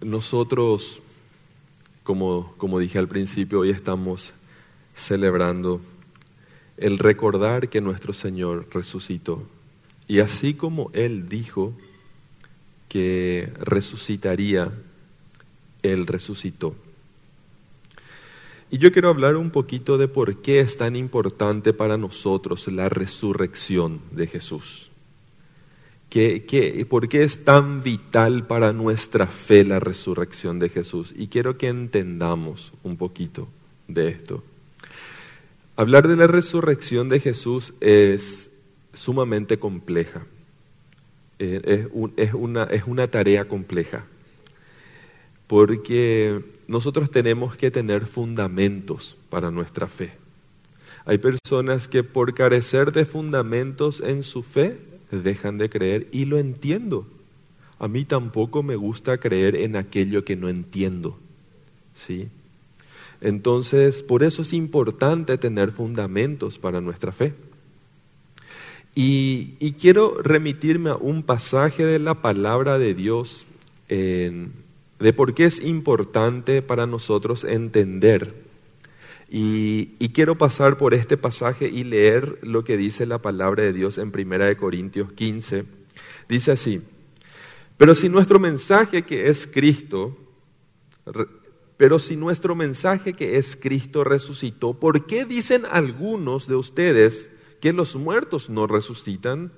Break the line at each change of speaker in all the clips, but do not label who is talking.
Nosotros, como, como dije al principio, hoy estamos celebrando el recordar que nuestro Señor resucitó. Y así como Él dijo que resucitaría, Él resucitó. Y yo quiero hablar un poquito de por qué es tan importante para nosotros la resurrección de Jesús. ¿Qué, por qué es tan vital para nuestra fe la resurrección de Jesús? Y quiero que entendamos un poquito de esto. Hablar de la resurrección de Jesús es sumamente compleja. Eh, es, una, es una tarea compleja. Porque nosotros tenemos que tener fundamentos para nuestra fe. Hay personas que por carecer de fundamentos en su fe dejan de creer y lo entiendo. A mí tampoco me gusta creer en aquello que no entiendo. ¿Sí? Entonces, por eso es importante tener fundamentos para nuestra fe. Y, quiero remitirme a un pasaje de la palabra de Dios de por qué es importante para nosotros entender. Y, quiero pasar por este pasaje y leer lo que dice la palabra de Dios en 1 Corintios 15. Dice así, pero si nuestro mensaje que es Cristo pero si nuestro mensaje que es Cristo resucitó, ¿por qué dicen algunos de ustedes que los muertos no resucitan?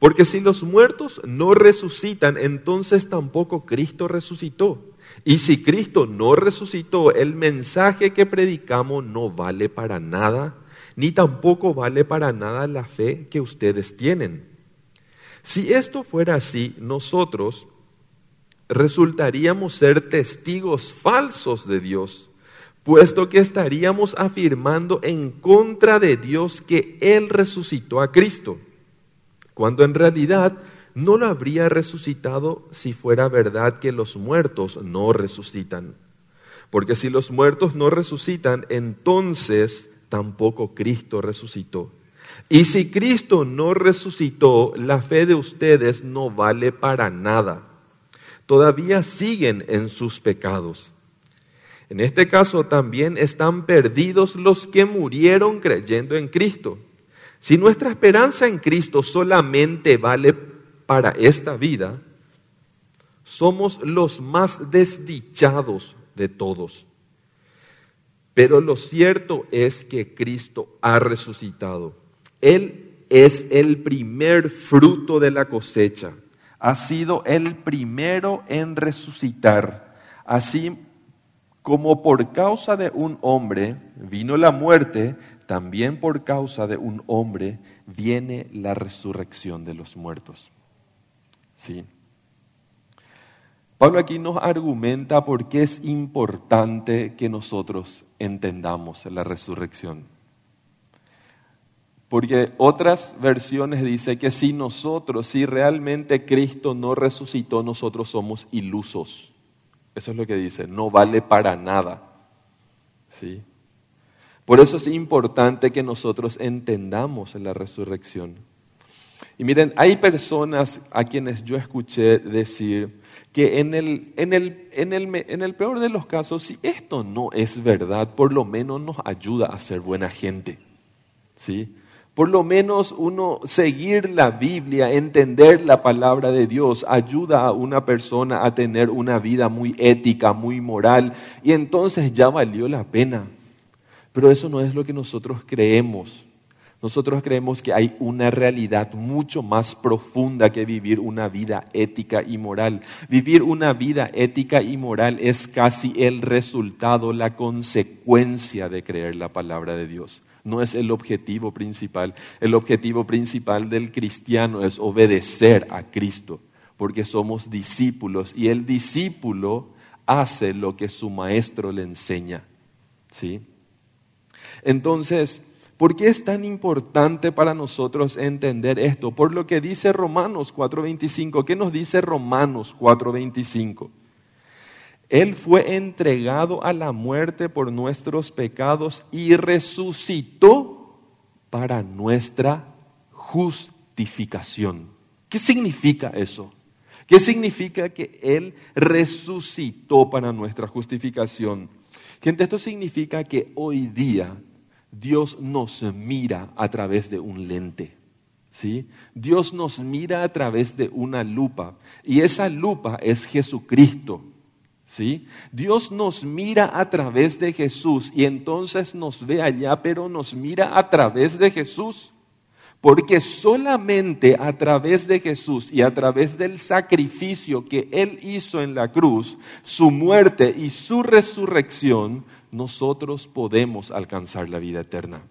Porque si los muertos no resucitan, entonces tampoco Cristo resucitó. Y si Cristo no resucitó, el mensaje que predicamos no vale para nada, ni tampoco vale para nada la fe que ustedes tienen. Si esto fuera así, nosotros resultaríamos ser testigos falsos de Dios, puesto que estaríamos afirmando en contra de Dios que Él resucitó a Cristo, cuando en realidad no lo habría resucitado si fuera verdad que los muertos no resucitan. Porque si los muertos no resucitan, entonces tampoco Cristo resucitó. Y si Cristo no resucitó, la fe de ustedes no vale para nada todavía siguen en sus pecados. En este caso también están perdidos los que murieron creyendo en Cristo. Si nuestra esperanza en Cristo solamente vale para esta vida, somos los más desdichados de todos. Pero lo cierto es que Cristo ha resucitado. Él es el primer fruto de la cosecha ha sido el primero en resucitar. Así como por causa de un hombre vino la muerte, también por causa de un hombre viene la resurrección de los muertos. ¿Sí? Pablo aquí nos argumenta por qué es importante que nosotros entendamos la resurrección. Porque otras versiones dicen que si nosotros, si realmente Cristo no resucitó, nosotros somos ilusos. Eso es lo que dice, no vale para nada. ¿Sí? Por eso es importante que nosotros entendamos la resurrección. Y miren, hay personas a quienes yo escuché decir que en el, en el, en el, en el peor de los casos, si esto no es verdad, por lo menos nos ayuda a ser buena gente. ¿Sí? Por lo menos uno seguir la Biblia, entender la palabra de Dios, ayuda a una persona a tener una vida muy ética, muy moral, y entonces ya valió la pena. Pero eso no es lo que nosotros creemos. Nosotros creemos que hay una realidad mucho más profunda que vivir una vida ética y moral. Vivir una vida ética y moral es casi el resultado, la consecuencia de creer la palabra de Dios no es el objetivo principal. El objetivo principal del cristiano es obedecer a Cristo, porque somos discípulos y el discípulo hace lo que su maestro le enseña. ¿Sí? Entonces, ¿por qué es tan importante para nosotros entender esto? Por lo que dice Romanos 4:25. ¿Qué nos dice Romanos 4:25? Él fue entregado a la muerte por nuestros pecados y resucitó para nuestra justificación. ¿Qué significa eso? ¿Qué significa que Él resucitó para nuestra justificación? Gente, esto significa que hoy día Dios nos mira a través de un lente. ¿sí? Dios nos mira a través de una lupa y esa lupa es Jesucristo. ¿sí? Dios nos mira a través de Jesús y entonces nos ve allá, pero nos mira a través de Jesús. Porque solamente a través de Jesús y a través del sacrificio que Él hizo en la cruz, su muerte y su resurrección, nosotros podemos alcanzar la vida eterna.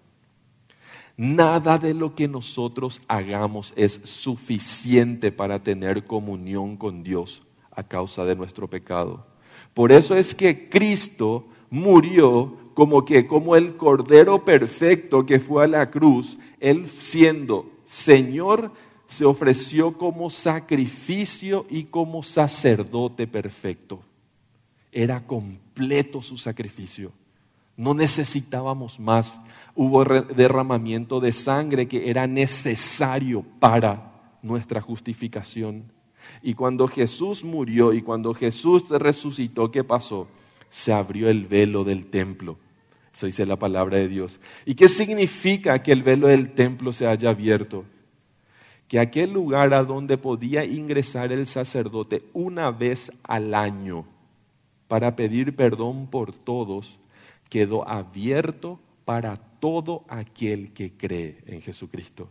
Nada de lo que nosotros hagamos es suficiente para tener comunión con Dios a causa de nuestro pecado. Por eso es que Cristo murió como que como el cordero perfecto que fue a la cruz, él siendo Señor se ofreció como sacrificio y como sacerdote perfecto. Era completo su sacrificio. No necesitábamos más. Hubo derramamiento de sangre que era necesario para nuestra justificación. Y cuando Jesús murió y cuando Jesús resucitó, ¿qué pasó? se abrió el velo del templo. Eso dice la palabra de Dios. ¿Y qué significa que el velo del templo se haya abierto? Que aquel lugar a donde podía ingresar el sacerdote una vez al año para pedir perdón por todos, quedó abierto para todo aquel que cree en Jesucristo.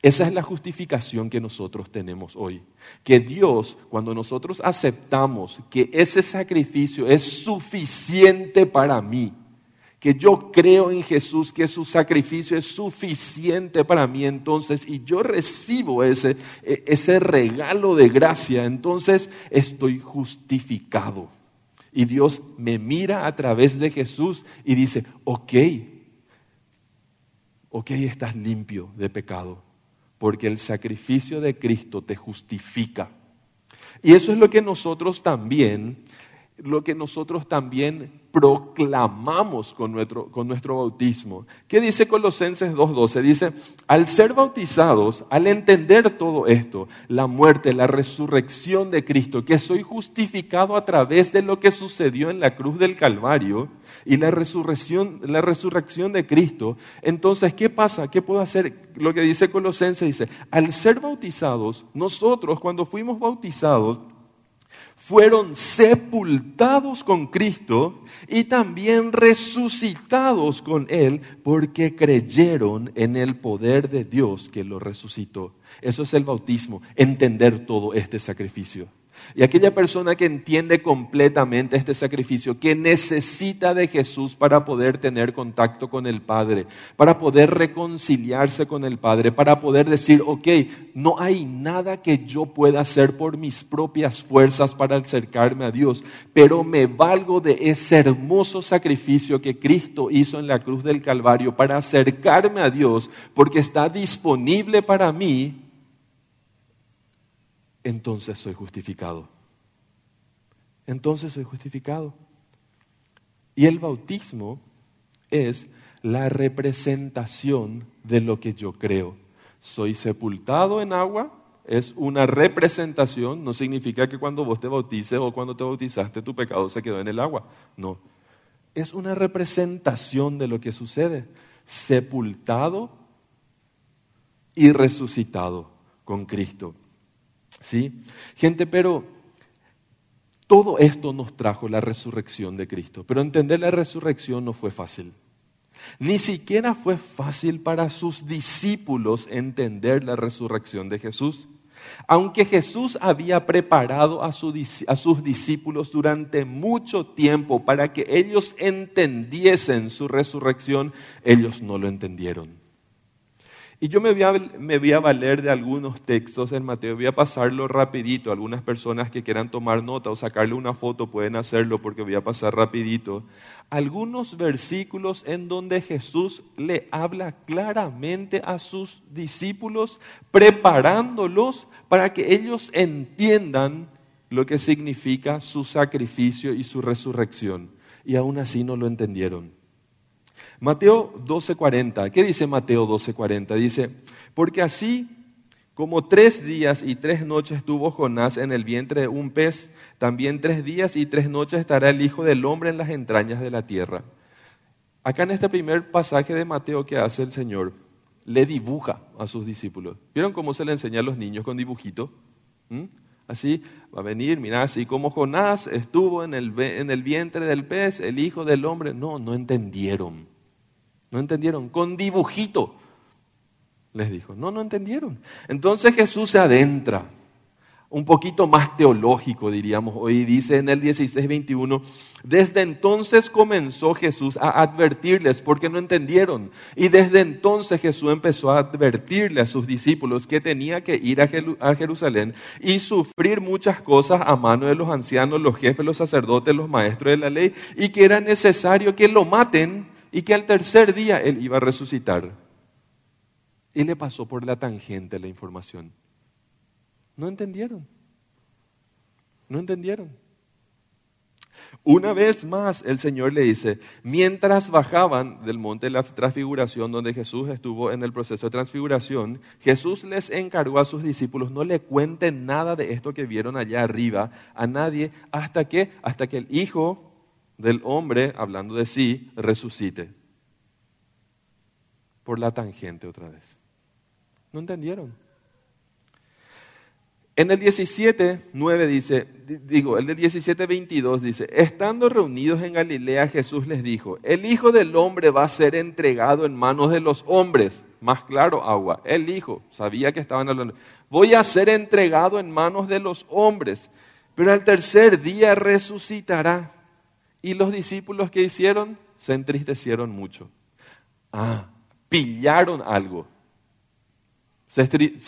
Esa es la justificación que nosotros tenemos hoy. Que Dios, cuando nosotros aceptamos que ese sacrificio es suficiente para mí, que yo creo en Jesús, que su sacrificio es suficiente para mí entonces, y yo recibo ese, e, ese regalo de gracia, entonces estoy justificado. Y Dios me mira a través de Jesús y dice, ok, ok, estás limpio de pecado porque el sacrificio de Cristo te justifica. Y eso es lo que nosotros también, lo que nosotros también proclamamos con nuestro, con nuestro bautismo. ¿Qué dice Colosenses 2.12? Dice, al ser bautizados, al entender todo esto, la muerte, la resurrección de Cristo, que soy justificado a través de lo que sucedió en la cruz del Calvario y la resurrección, la resurrección de Cristo, entonces, ¿qué pasa? ¿Qué puedo hacer? Lo que dice Colosenses dice, al ser bautizados, nosotros cuando fuimos bautizados, fueron sepultados con Cristo y también resucitados con Él porque creyeron en el poder de Dios que lo resucitó. Eso es el bautismo, entender todo este sacrificio. Y aquella persona que entiende completamente este sacrificio, que necesita de Jesús para poder tener contacto con el Padre, para poder reconciliarse con el Padre, para poder decir, ok, no hay nada que yo pueda hacer por mis propias fuerzas para acercarme a Dios, pero me valgo de ese hermoso sacrificio que Cristo hizo en la cruz del Calvario para acercarme a Dios, porque está disponible para mí entonces soy justificado. Entonces soy justificado. Y el bautismo es la representación de lo que yo creo. Soy sepultado en agua, es una representación, no significa que cuando vos te bautices o cuando te bautizaste tu pecado se quedó en el agua. No, es una representación de lo que sucede. Sepultado y resucitado con Cristo. ¿Sí? Gente, pero todo esto nos trajo la resurrección de Cristo. Pero entender la resurrección no fue fácil. Ni siquiera fue fácil para sus discípulos entender la resurrección de Jesús. Aunque Jesús había preparado a, sus discípulos durante mucho tiempo para que ellos entendiesen su resurrección, ellos no lo entendieron. Y yo me voy, a, valer de algunos textos en Mateo, voy a pasarlo rapidito. Algunas personas que quieran tomar nota o sacarle una foto pueden hacerlo porque voy a pasar rapidito. Algunos versículos en donde Jesús le habla claramente a sus discípulos, preparándolos para que ellos entiendan lo que significa su sacrificio y su resurrección. Y aún así no lo entendieron. Mateo 12:40, ¿qué dice Mateo 12:40? Dice, porque así Como tres días y tres noches tuvo Jonás en el vientre de un pez, también tres días y tres noches estará el Hijo del Hombre en las entrañas de la tierra. Acá en este primer pasaje de Mateo que hace el Señor, le dibuja a sus discípulos. ¿Vieron cómo se le enseña a los niños con dibujito? ¿Mm? Así va a venir, mira, así como Jonás estuvo en el, en el vientre del pez, el hijo del hombre. No, no entendieron. No entendieron. Con dibujito les dijo. No, no entendieron. Entonces Jesús se adentra un poquito más teológico, diríamos hoy, dice en el 16:21, desde entonces comenzó Jesús a advertirles porque no entendieron. Y desde entonces Jesús empezó a advertirle a sus discípulos que tenía que ir a Jerusalén y sufrir muchas cosas a mano de los ancianos, los jefes, los sacerdotes, los maestros de la ley, y que era necesario que lo maten y que al tercer día él iba a resucitar. Y le pasó por la tangente la información. No entendieron. No entendieron. Una vez más el Señor le dice, mientras bajaban del monte de la transfiguración donde Jesús estuvo en el proceso de transfiguración, Jesús les encargó a sus discípulos, no le cuenten nada de esto que vieron allá arriba a nadie hasta que, hasta que el Hijo del Hombre, hablando de sí, resucite. Por la tangente otra vez. No entendieron. En el 17, 9 dice, digo, el de 17, 22 dice, estando reunidos en Galilea, Jesús les dijo, el Hijo del Hombre va a ser entregado en manos de los hombres. Más claro, agua. El Hijo, sabía que estaban hablando. Voy a ser entregado en manos de los hombres, pero al tercer día resucitará. Y los discípulos que hicieron se entristecieron mucho. Ah, pillaron algo. Se,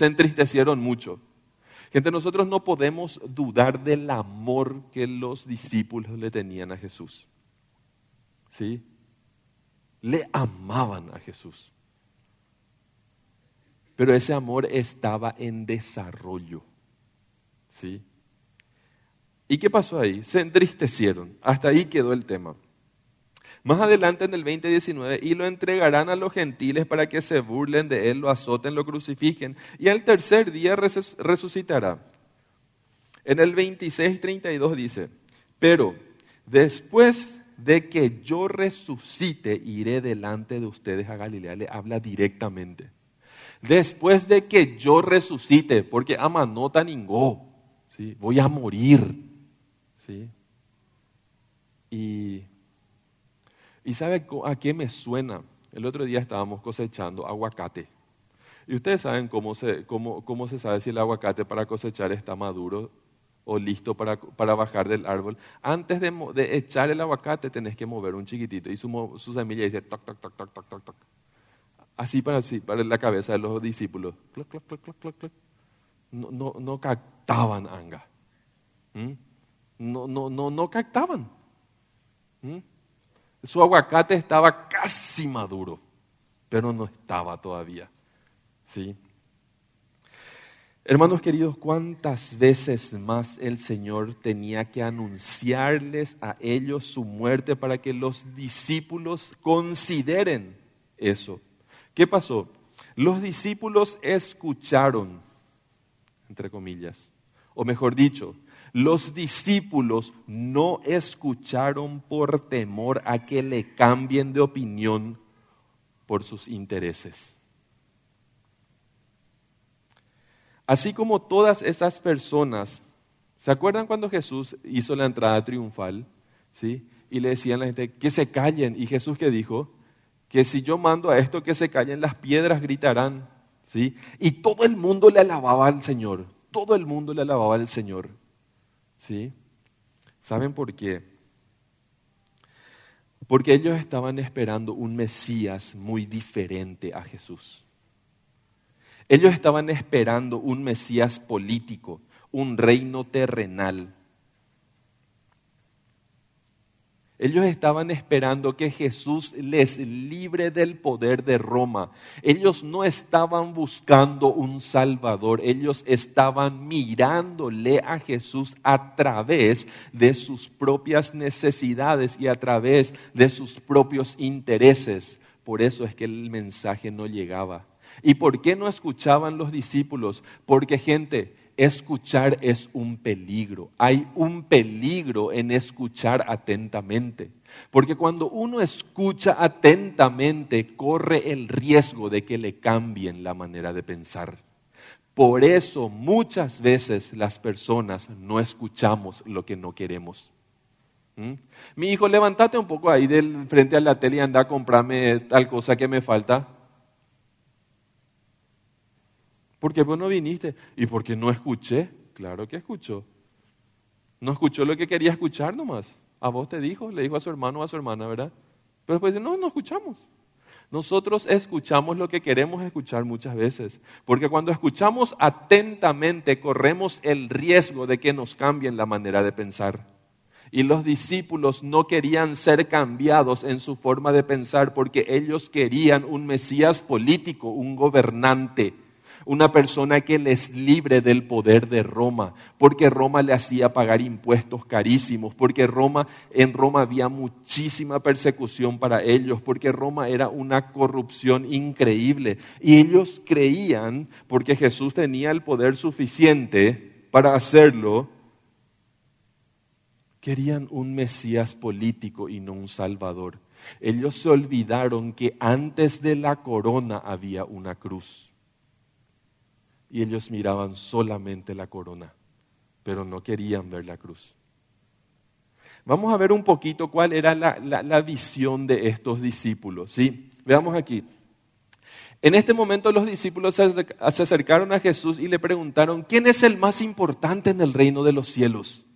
entristecieron mucho. Gente, nosotros no podemos dudar del amor que los discípulos le tenían a Jesús. ¿Sí? Le amaban a Jesús. Pero ese amor estaba en desarrollo. ¿Sí? ¿Y qué pasó ahí? Se entristecieron. Hasta ahí quedó el tema. Más adelante en el 2019, y lo entregarán a los gentiles para que se burlen de él, lo azoten, lo crucifiquen, y al tercer día resucitará. En el 26:32 dice, pero después de que yo resucite, iré delante de ustedes a Galilea. Le habla directamente. Después de que yo resucite, porque ama no ningó, ¿sí? voy a morir. ¿Sí? Y ¿Y sabe a qué me suena? El otro día estábamos cosechando aguacate. Y ustedes saben cómo se, cómo, cómo se sabe si el aguacate para cosechar está maduro o listo para, para bajar del árbol. Antes de, echar el aguacate tenés que mover un chiquitito y su, su semilla dice toc, toc, toc, toc, toc, toc, toc. Así para, así para la cabeza de los discípulos. No, no, no captaban anga. ¿Mm? No, no, no, no captaban. ¿Mm? Su aguacate estaba casi maduro, pero no estaba todavía. ¿Sí? Hermanos queridos, ¿cuántas veces más el Señor tenía que anunciarles a ellos su muerte para que los discípulos consideren eso? ¿Qué pasó? Los discípulos escucharon, entre comillas, o mejor dicho, los discípulos no escucharon por temor a que le cambien de opinión por sus intereses. Así como todas esas personas, ¿se acuerdan cuando Jesús hizo la entrada triunfal? ¿Sí? Y le decían a la gente que se callen. Y Jesús que dijo, que si yo mando a esto que se callen, las piedras gritarán. ¿Sí? Y todo el mundo le alababa al Señor. Todo el mundo le alababa al Señor. ¿Sí? ¿Saben por qué? Porque ellos estaban esperando un Mesías muy diferente a Jesús. Ellos estaban esperando un Mesías político, un reino terrenal. Ellos estaban esperando que Jesús les libre del poder de Roma. Ellos no estaban buscando un Salvador, ellos estaban mirándole a Jesús a través de sus propias necesidades y a través de sus propios intereses. Por eso es que el mensaje no llegaba. ¿Y por qué no escuchaban los discípulos? Porque gente, escuchar es un peligro. Hay un peligro en escuchar atentamente. Porque cuando uno escucha atentamente, corre el riesgo de que le cambien la manera de pensar. Por eso muchas veces las personas no escuchamos lo que no queremos. ¿Mm? Mi hijo, levántate un poco ahí del frente a la tele y anda a comprarme tal cosa que me falta. ¿Por qué vos no viniste? ¿Y porque no escuché? Claro que escuchó. No escuchó lo que quería escuchar nomás. A vos te dijo, le dijo a su hermano o a su hermana, ¿verdad? Pero después dice, no, no escuchamos. Nosotros escuchamos lo que queremos escuchar muchas veces, porque cuando escuchamos atentamente corremos el riesgo de que nos cambien la manera de pensar. Y los discípulos no querían ser cambiados en su forma de pensar porque ellos querían un Mesías político, un gobernante una persona que les libre del poder de Roma, porque Roma le hacía pagar impuestos carísimos, porque Roma en Roma había muchísima persecución para ellos, porque Roma era una corrupción increíble y ellos creían porque Jesús tenía el poder suficiente para hacerlo, querían un Mesías político y no un Salvador. Ellos se olvidaron que antes de la corona había una cruz y ellos miraban solamente la corona, pero no querían ver la cruz. Vamos a ver un poquito cuál era la, visión de estos discípulos. ¿sí? Veamos aquí. En este momento los discípulos se acercaron a Jesús y le preguntaron, ¿quién es el más importante en el reino de los cielos?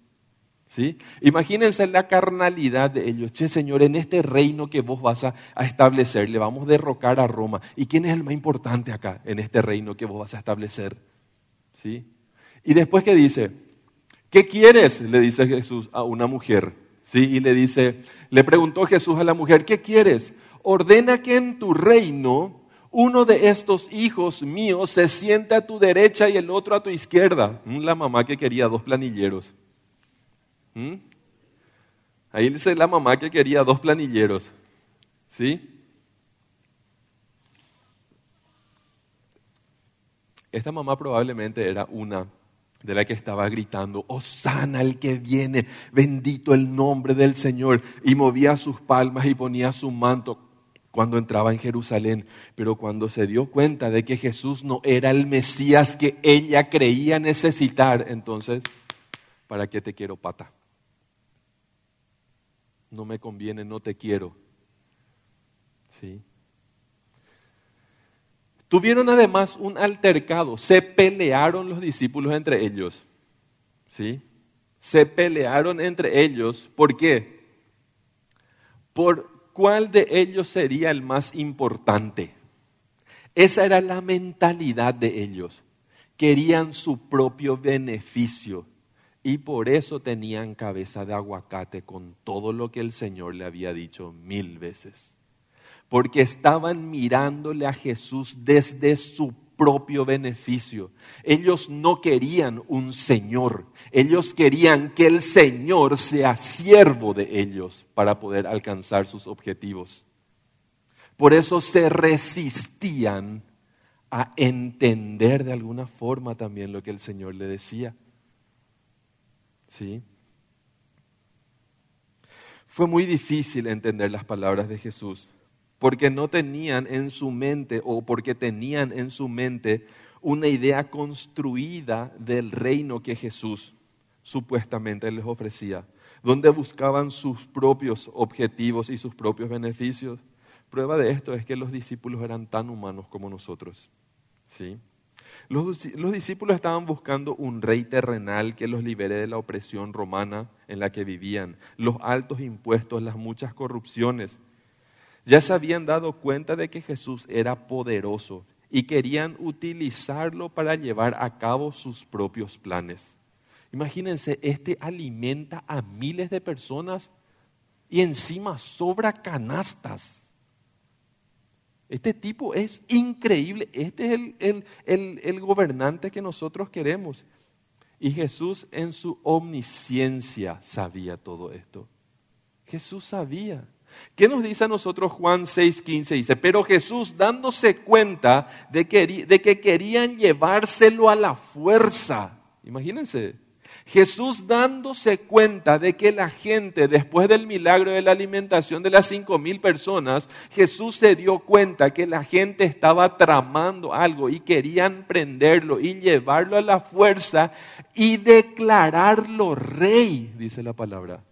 Imagínense la carnalidad de ellos. Che, Señor, en este reino que vos vas a, establecer, le vamos a derrocar a Roma. ¿Y quién es el más importante acá, en este reino que vos vas a establecer? ¿Sí? Y después que dice, ¿qué quieres? Le dice Jesús a una mujer. ¿Sí? Y le dice, le preguntó Jesús a la mujer, ¿qué quieres? Ordena que en tu reino uno de estos hijos míos se siente a tu derecha y el otro a tu izquierda. La mamá que quería dos planilleros. ¿Mm? Ahí dice la mamá que quería dos planilleros. ¿Sí? Esta mamá probablemente era una de la que estaba gritando, Osana el que viene, bendito el nombre del Señor, y movía sus palmas y ponía su manto cuando entraba en Jerusalén. Pero cuando se dio cuenta de que Jesús no era el Mesías que ella creía necesitar, entonces, ¿para qué te quiero pata? No me conviene, no te quiero. ¿Sí? Tuvieron además un altercado, se pelearon los discípulos entre ellos. ¿Sí? Se pelearon entre ellos, ¿por qué? Por cuál de ellos sería el más importante. Esa era la mentalidad de ellos. Querían su propio beneficio y por eso tenían cabeza de aguacate con todo lo que el Señor le había dicho mil veces. Porque estaban mirándole a Jesús desde su propio beneficio. Ellos no querían un Señor, ellos querían que el Señor sea siervo de ellos para poder alcanzar sus objetivos. Por eso se resistían a entender de alguna forma también lo que el Señor le decía. ¿Sí? Fue muy difícil entender las palabras de Jesús, porque no tenían en su mente o porque tenían en su mente una idea construida del reino que Jesús supuestamente les ofrecía, donde buscaban sus propios objetivos y sus propios beneficios. Prueba de esto es que los discípulos eran tan humanos como nosotros. ¿Sí? Los, discípulos estaban buscando un rey terrenal que los libere de la opresión romana en la que vivían, los altos impuestos, las muchas corrupciones. Ya se habían dado cuenta de que Jesús era poderoso y querían utilizarlo para llevar a cabo sus propios planes. Imagínense, este alimenta a miles de personas y encima sobra canastas. Este tipo es increíble. Este es el, gobernante que nosotros queremos. Y Jesús en su omnisciencia sabía todo esto. Jesús sabía. ¿Qué nos dice a nosotros Juan 6:15? Dice, pero Jesús dándose cuenta de que, de que querían llevárselo a la fuerza. Imagínense, Jesús dándose cuenta de que la gente, después del milagro de la alimentación de las cinco mil personas, Jesús se dio cuenta que la gente estaba tramando algo y querían prenderlo y llevarlo a la fuerza y declararlo rey, dice la palabra.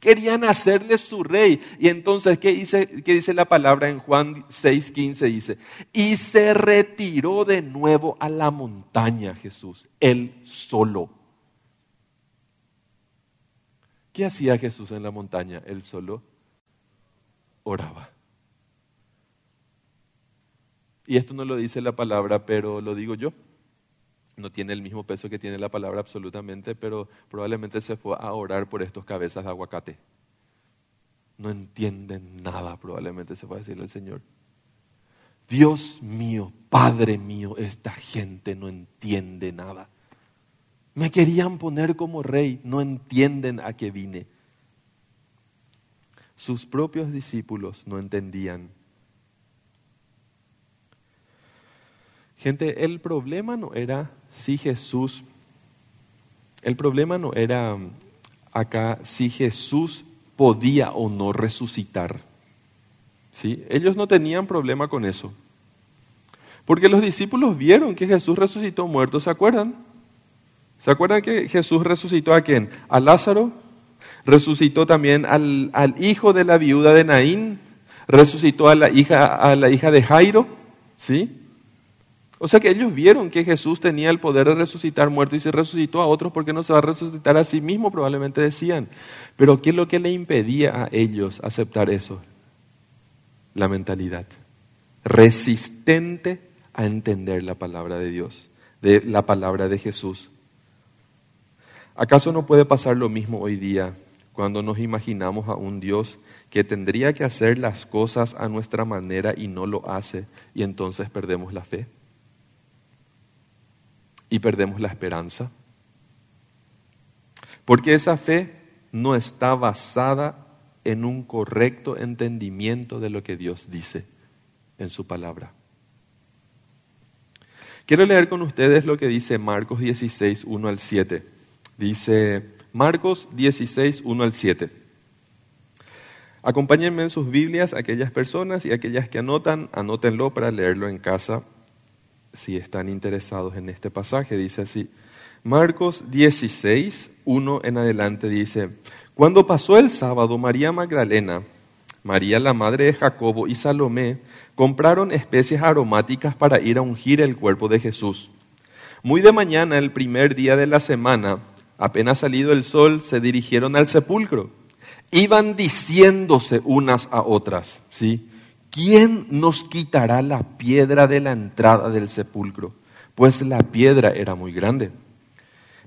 Querían hacerle su rey. Y entonces, ¿qué dice, qué dice la palabra en Juan 6:15? Dice, y se retiró de nuevo a la montaña Jesús, él solo. ¿Qué hacía Jesús en la montaña? Él solo oraba. Y esto no lo dice la palabra, pero lo digo yo. No tiene el mismo peso que tiene la palabra absolutamente, pero probablemente se fue a orar por estos cabezas de aguacate. No entienden nada, probablemente se fue a decirle al Señor. Dios mío, Padre mío, esta gente no entiende nada. Me querían poner como rey, no entienden a qué vine. Sus propios discípulos no entendían. Gente, el problema no era si Jesús, el problema no era acá si Jesús podía o no resucitar. ¿Sí? Ellos no tenían problema con eso. Porque los discípulos vieron que Jesús resucitó muerto, ¿se acuerdan? ¿Se acuerdan que Jesús resucitó a quién? A Lázaro, resucitó también al, hijo de la viuda de Naín, resucitó a la hija, a la hija de Jairo, ¿sí? O sea que ellos vieron que Jesús tenía el poder de resucitar muertos y se resucitó a otros porque no se va a resucitar a sí mismo, probablemente decían. Pero ¿qué es lo que le impedía a ellos aceptar eso? La mentalidad. Resistente a entender la palabra de Dios, de la palabra de Jesús. ¿Acaso no puede pasar lo mismo hoy día cuando nos imaginamos a un Dios que tendría que hacer las cosas a nuestra manera y no lo hace y entonces perdemos la fe? Y perdemos la esperanza. Porque esa fe no está basada en un correcto entendimiento de lo que Dios dice en su palabra. Quiero leer con ustedes lo que dice Marcos 16, 1 al 7. Dice Marcos 16, 1 al 7. Acompáñenme en sus Biblias aquellas personas y aquellas que anotan, anótenlo para leerlo en casa si están interesados en este pasaje. Dice así, Marcos 16, 1 en adelante dice, cuando pasó el sábado, María Magdalena, María la madre de Jacobo y Salomé compraron especies aromáticas para ir a ungir el cuerpo de Jesús. Muy de mañana, el primer día de la semana, apenas salido el sol, se dirigieron al sepulcro. Iban diciéndose unas a otras, ¿sí? ¿Quién nos quitará la piedra de la entrada del sepulcro? Pues la piedra era muy grande.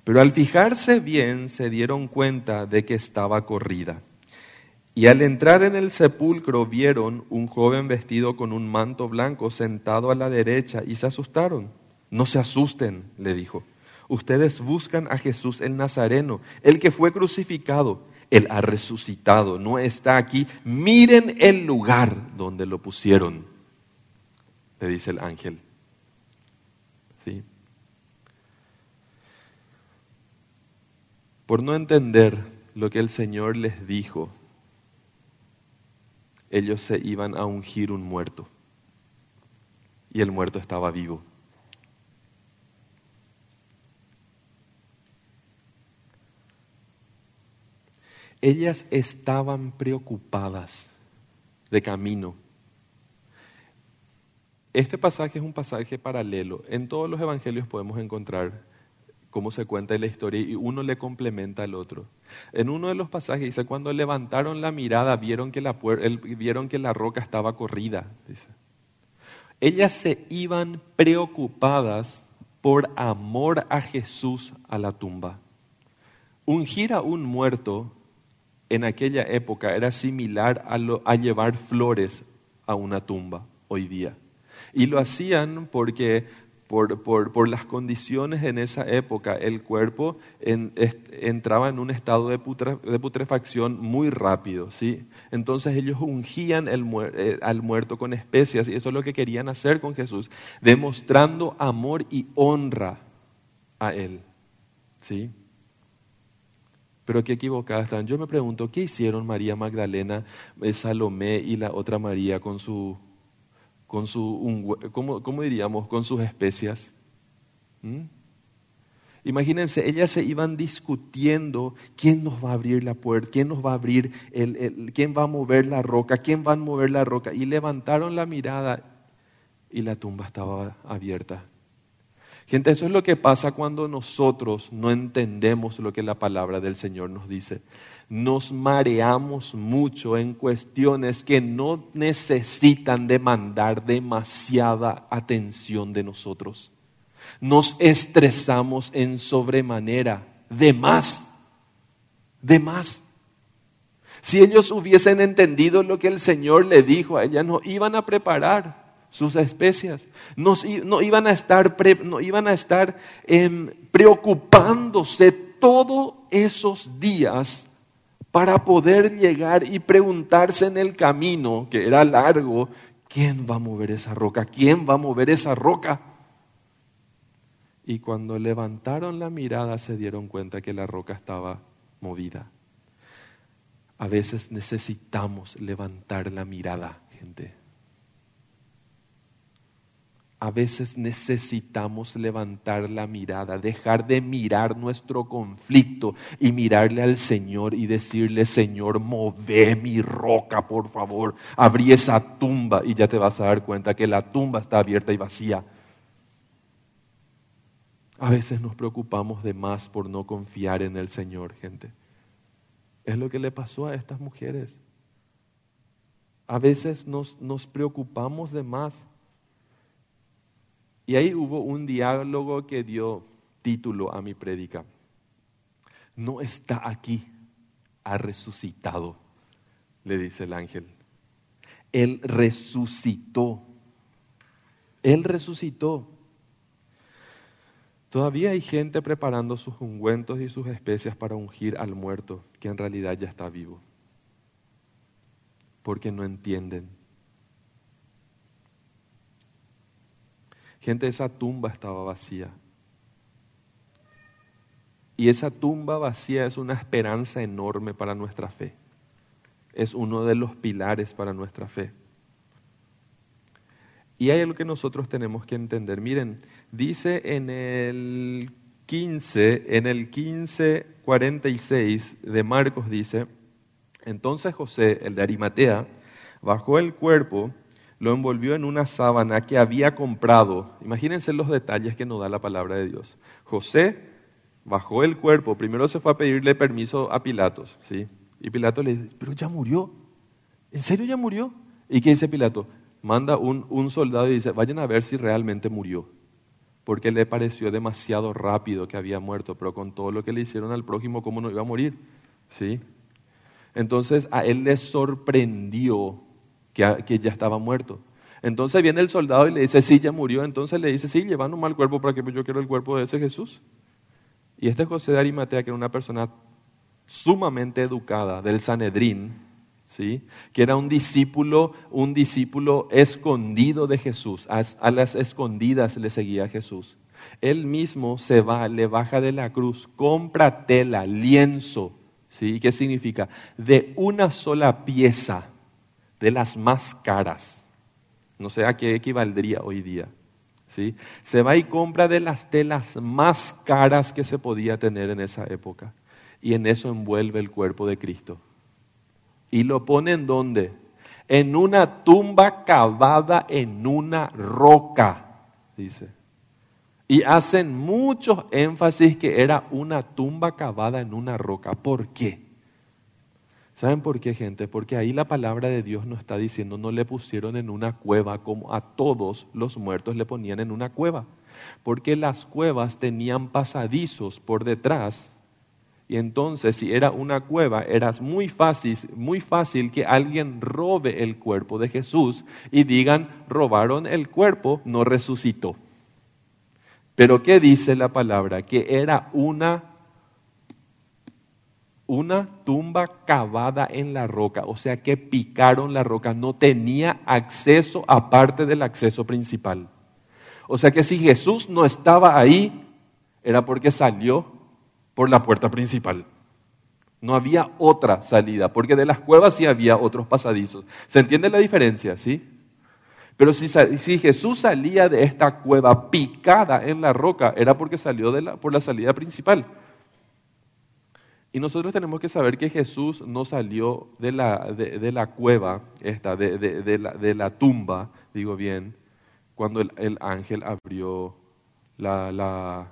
Pero al fijarse bien se dieron cuenta de que estaba corrida. Y al entrar en el sepulcro vieron un joven vestido con un manto blanco sentado a la derecha y se asustaron. No se asusten, le dijo ustedes buscan a Jesús el Nazareno, el que fue crucificado. Él ha resucitado, no está aquí. Miren el lugar donde lo pusieron, le dice el ángel. ¿Sí? Por no entender lo que el Señor les dijo, ellos se iban a ungir un muerto y el muerto estaba vivo. Ellas estaban preocupadas de camino. Este pasaje es un pasaje paralelo. En todos los evangelios podemos encontrar cómo se cuenta la historia y uno le complementa al otro. En uno de los pasajes dice, cuando levantaron la mirada vieron que la, vieron que la roca estaba corrida. Ellas se iban preocupadas por amor a Jesús a la tumba. Ungir a un muerto en aquella época era similar a, llevar flores a una tumba hoy día. Y lo hacían porque por, por, por, las condiciones en esa época, el cuerpo en, entraba en un estado de, putrefacción muy rápido. ¿sí? Entonces ellos ungían eh, al muerto con especias y eso es lo que querían hacer con Jesús, demostrando amor y honra a Él. ¿sí? Pero qué equivocadas están. Yo me pregunto, ¿qué hicieron María Magdalena, eh, Salomé y la otra María con su con su, ¿cómo, diríamos? Con sus especias. ¿Mm? Imagínense, ellas se iban discutiendo quién nos va a abrir la puerta, quién nos va a abrir, el, quién va a mover la roca, quién va a mover la roca. Y levantaron la mirada y la tumba estaba abierta. Gente, eso es lo que pasa cuando nosotros no entendemos lo que la palabra del Señor nos dice. Nos mareamos mucho en cuestiones que no necesitan demandar demasiada atención de nosotros. Nos estresamos en sobremanera, de más. Si ellos hubiesen entendido lo que el Señor le dijo a ellas, no iban a preparar sus especias. No, iban a estar, no iban a estar em, preocupándose todos esos días para poder llegar y preguntarse en el camino, que era largo, ¿quién va a mover esa roca? ¿Quién va a mover esa roca? Y cuando levantaron la mirada se dieron cuenta que la roca estaba movida. A veces necesitamos levantar la mirada, gente a veces necesitamos levantar la mirada, dejar de mirar nuestro conflicto y mirarle al Señor y decirle, Señor, move mi roca, por favor, abrí esa tumba y ya te vas a dar cuenta que la tumba está abierta y vacía. A veces nos preocupamos de más por no confiar en el Señor, gente. Es lo que le pasó a estas mujeres. A veces nos, nos preocupamos de más y ahí hubo un diálogo que dio título a mi prédica. No está aquí, ha resucitado, le dice el ángel. Él resucitó. Él resucitó. Todavía hay gente preparando sus ungüentos y sus especias para ungir al muerto, que en realidad ya está vivo. Porque no entienden Gente, esa tumba estaba vacía. Y esa tumba vacía es una esperanza enorme para nuestra fe. Es uno de los pilares para nuestra fe. Y hay algo que nosotros tenemos que entender. Miren, dice en el 15, en el 15:46 de Marcos dice, entonces José, el de Arimatea, bajó el cuerpo lo envolvió en una sábana que había comprado. Imagínense los detalles que nos da la palabra de Dios. José bajó el cuerpo, primero se fue a pedirle permiso a Pilatos, ¿sí? Y Pilato le dice, pero ya murió, ¿en serio ya murió? ¿Y qué dice Pilato? Manda un, un soldado y dice, vayan a ver si realmente murió, porque le pareció demasiado rápido que había muerto, pero con todo lo que le hicieron al prójimo, ¿cómo no iba a morir? ¿Sí? Entonces a él le sorprendió que, ya estaba muerto. Entonces viene el soldado y le dice, sí, ya murió. Entonces le dice, sí, lleva nomás el cuerpo para que yo quiero el cuerpo de ese Jesús. Y este José de Arimatea, que era una persona sumamente educada del Sanedrín, ¿sí? que era un discípulo, un discípulo escondido de Jesús, a, las escondidas le seguía Jesús. Él mismo se va, le baja de la cruz, compra tela, lienzo, ¿sí? ¿Qué significa? De una sola pieza de las más caras. No sé a qué equivaldría hoy día. ¿sí? Se va y compra de las telas más caras que se podía tener en esa época. Y en eso envuelve el cuerpo de Cristo. Y lo pone en dónde? En una tumba cavada en una roca, dice. Y hacen mucho énfasis que era una tumba cavada en una roca. ¿Por qué? ¿Saben por qué, gente? Porque ahí la palabra de Dios nos está diciendo, no le pusieron en una cueva como a todos los muertos le ponían en una cueva. Porque las cuevas tenían pasadizos por detrás. Y entonces, si era una cueva, era muy fácil, muy fácil que alguien robe el cuerpo de Jesús y digan, robaron el cuerpo, no resucitó. Pero ¿qué dice la palabra? Que era una una tumba cavada en la roca, o sea que picaron la roca, no tenía acceso aparte del acceso principal. O sea que si Jesús no estaba ahí, era porque salió por la puerta principal. No había otra salida, porque de las cuevas sí había otros pasadizos. ¿Se entiende la diferencia? ¿Sí? Pero si, si Jesús salía de esta cueva picada en la roca, era porque salió de la, por la salida principal. Y nosotros tenemos que saber que Jesús no salió de la, de, la cueva, esta, de, la, de, la, tumba, digo bien, cuando el, ángel abrió la, la,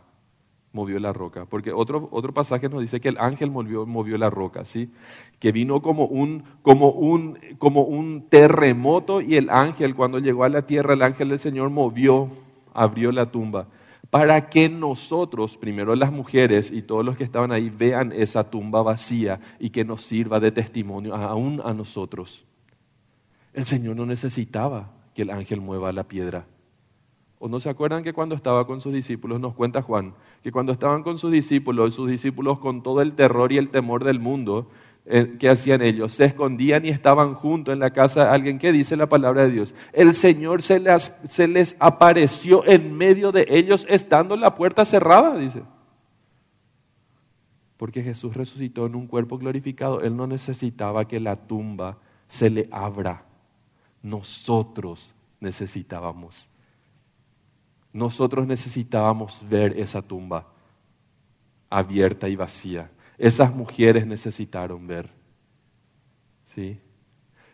movió la roca. Porque otro, otro pasaje nos dice que el ángel movió, movió la roca, ¿sí? Que vino como un, como, un, como un terremoto y el ángel, cuando llegó a la tierra, el ángel del Señor movió, abrió la tumba para que nosotros, primero las mujeres y todos los que estaban ahí, vean esa tumba vacía y que nos sirva de testimonio aún a nosotros. El Señor no necesitaba que el ángel mueva la piedra. ¿O no se acuerdan que cuando estaba con sus discípulos, nos cuenta Juan, que cuando estaban con sus discípulos, sus discípulos con todo el terror y el temor del mundo, ¿qué hacían ellos? Se escondían y estaban juntos en la casa de alguien. ¿Qué dice la palabra de Dios? El Señor se les, se les apareció en medio de ellos estando la puerta cerrada, dice. Porque Jesús resucitó en un cuerpo glorificado. Él no necesitaba que la tumba se le abra. Nosotros necesitábamos. Nosotros necesitábamos ver esa tumba abierta y vacía esas mujeres necesitaron ver. ¿Sí?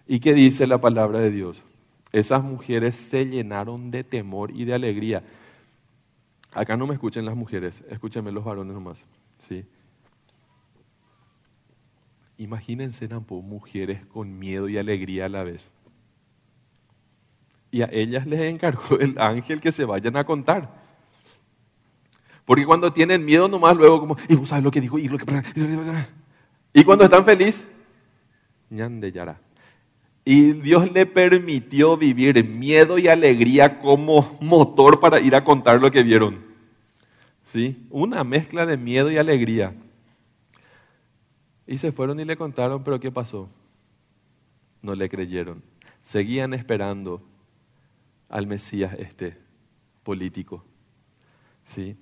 ¿Y qué dice la palabra de Dios? Esas mujeres se llenaron de temor y de alegría. Acá no me escuchen las mujeres, escúchenme los varones nomás. ¿Sí? Imagínense, mujeres con miedo y alegría a la vez. Y a ellas les encargó el ángel que se vayan a contar. Porque cuando tienen miedo nomás luego como, y vos sabes lo que dijo, y lo que Y cuando están felices, ñande Y Dios le permitió vivir miedo y alegría como motor para ir a contar lo que vieron. ¿Sí? Una mezcla de miedo y alegría. Y se fueron y le contaron, pero ¿qué pasó? No le creyeron. Seguían esperando al Mesías este político. ¿Sí?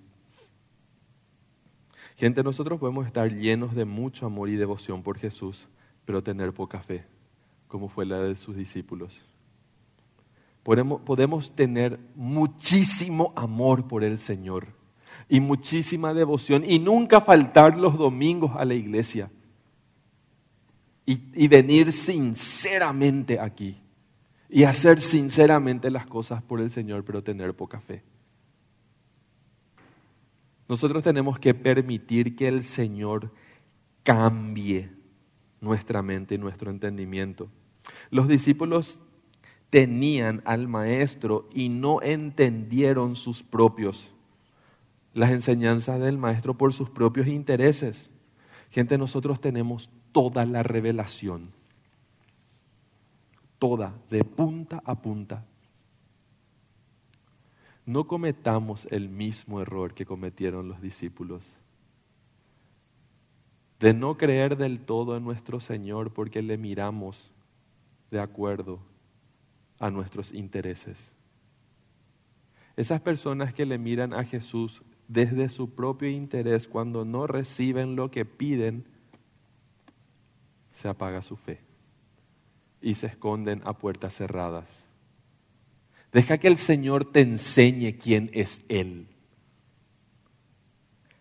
Gente, nosotros podemos estar llenos de mucho amor y devoción por Jesús, pero tener poca fe, como fue la de sus discípulos. Podemos, tener muchísimo amor por el Señor y muchísima devoción y nunca faltar los domingos a la iglesia y venir sinceramente aquí y hacer sinceramente las cosas por el Señor, pero tener poca fe. Nosotros tenemos que permitir que el Señor cambie nuestra mente y nuestro entendimiento. Los discípulos tenían al maestro y no entendieron sus propios las enseñanzas del maestro por sus propios intereses. Gente, nosotros tenemos toda la revelación, toda, de punta a punta, no cometamos el mismo error que cometieron los discípulos, de no creer del todo en nuestro Señor porque le miramos de acuerdo a nuestros intereses. Esas personas que le miran a Jesús desde su propio interés cuando no reciben lo que piden, se apaga su fe y se esconden a puertas cerradas. Deja que el Señor te enseñe quién es Él.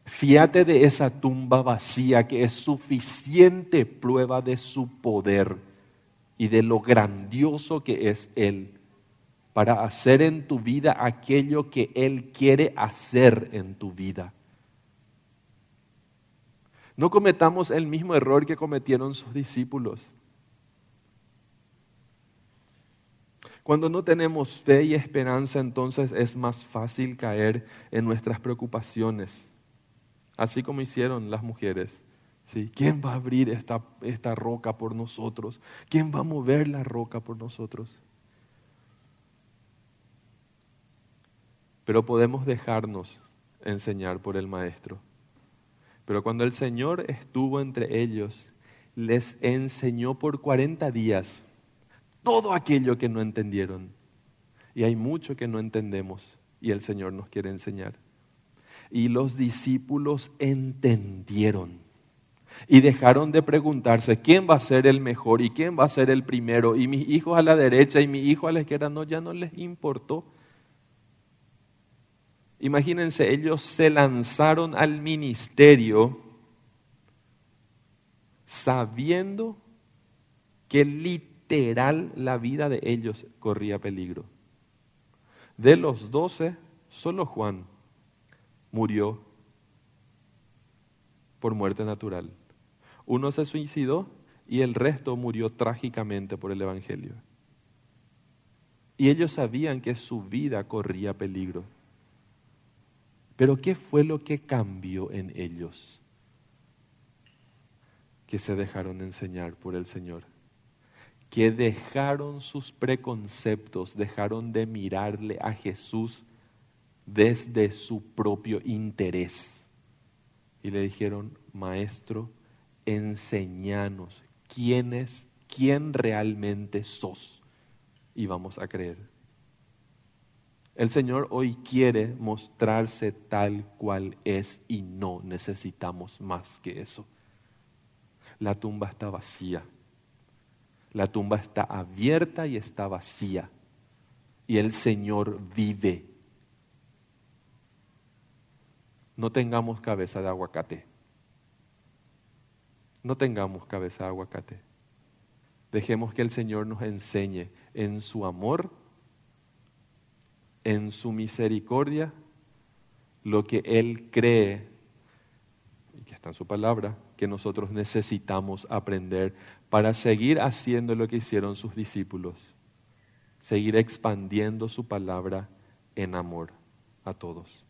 Fíate de esa tumba vacía que es suficiente prueba de su poder y de lo grandioso que es Él para hacer en tu vida aquello que Él quiere hacer en tu vida. No cometamos el mismo error que cometieron sus discípulos. Cuando no tenemos fe y esperanza, entonces es más fácil caer en nuestras preocupaciones, así como hicieron las mujeres. ¿Sí? ¿Quién va a abrir esta, esta roca por nosotros? ¿Quién va a mover la roca por nosotros? Pero podemos dejarnos enseñar por el Maestro. Pero cuando el Señor estuvo entre ellos, les enseñó por 40 días todo aquello que no entendieron. Y hay mucho que no entendemos y el Señor nos quiere enseñar. Y los discípulos entendieron y dejaron de preguntarse quién va a ser el mejor y quién va a ser el primero y mis hijos a la derecha y mi hijo a la izquierda, no, ya no les importó. Imagínense, ellos se lanzaron al ministerio sabiendo que literal la vida de ellos corría peligro. De los doce, solo Juan murió por muerte natural. Uno se suicidó y el resto murió trágicamente por el Evangelio. Y ellos sabían que su vida corría peligro. Pero ¿qué fue lo que cambió en ellos? Que se dejaron enseñar por el Señor. Que dejaron sus preconceptos, dejaron de mirarle a Jesús desde su propio interés y le dijeron, maestro, enseñanos quién es, quién realmente sos y vamos a creer. El Señor hoy quiere mostrarse tal cual es y no necesitamos más que eso. La tumba está vacía. La tumba está abierta y está vacía. Y el Señor vive no tengamos cabeza de aguacate. No tengamos cabeza de aguacate. Dejemos que el Señor nos enseñe en su amor, en su misericordia, lo que Él cree, y que está en su palabra, que nosotros necesitamos aprender para seguir haciendo lo que hicieron sus discípulos, seguir expandiendo su palabra en amor a todos.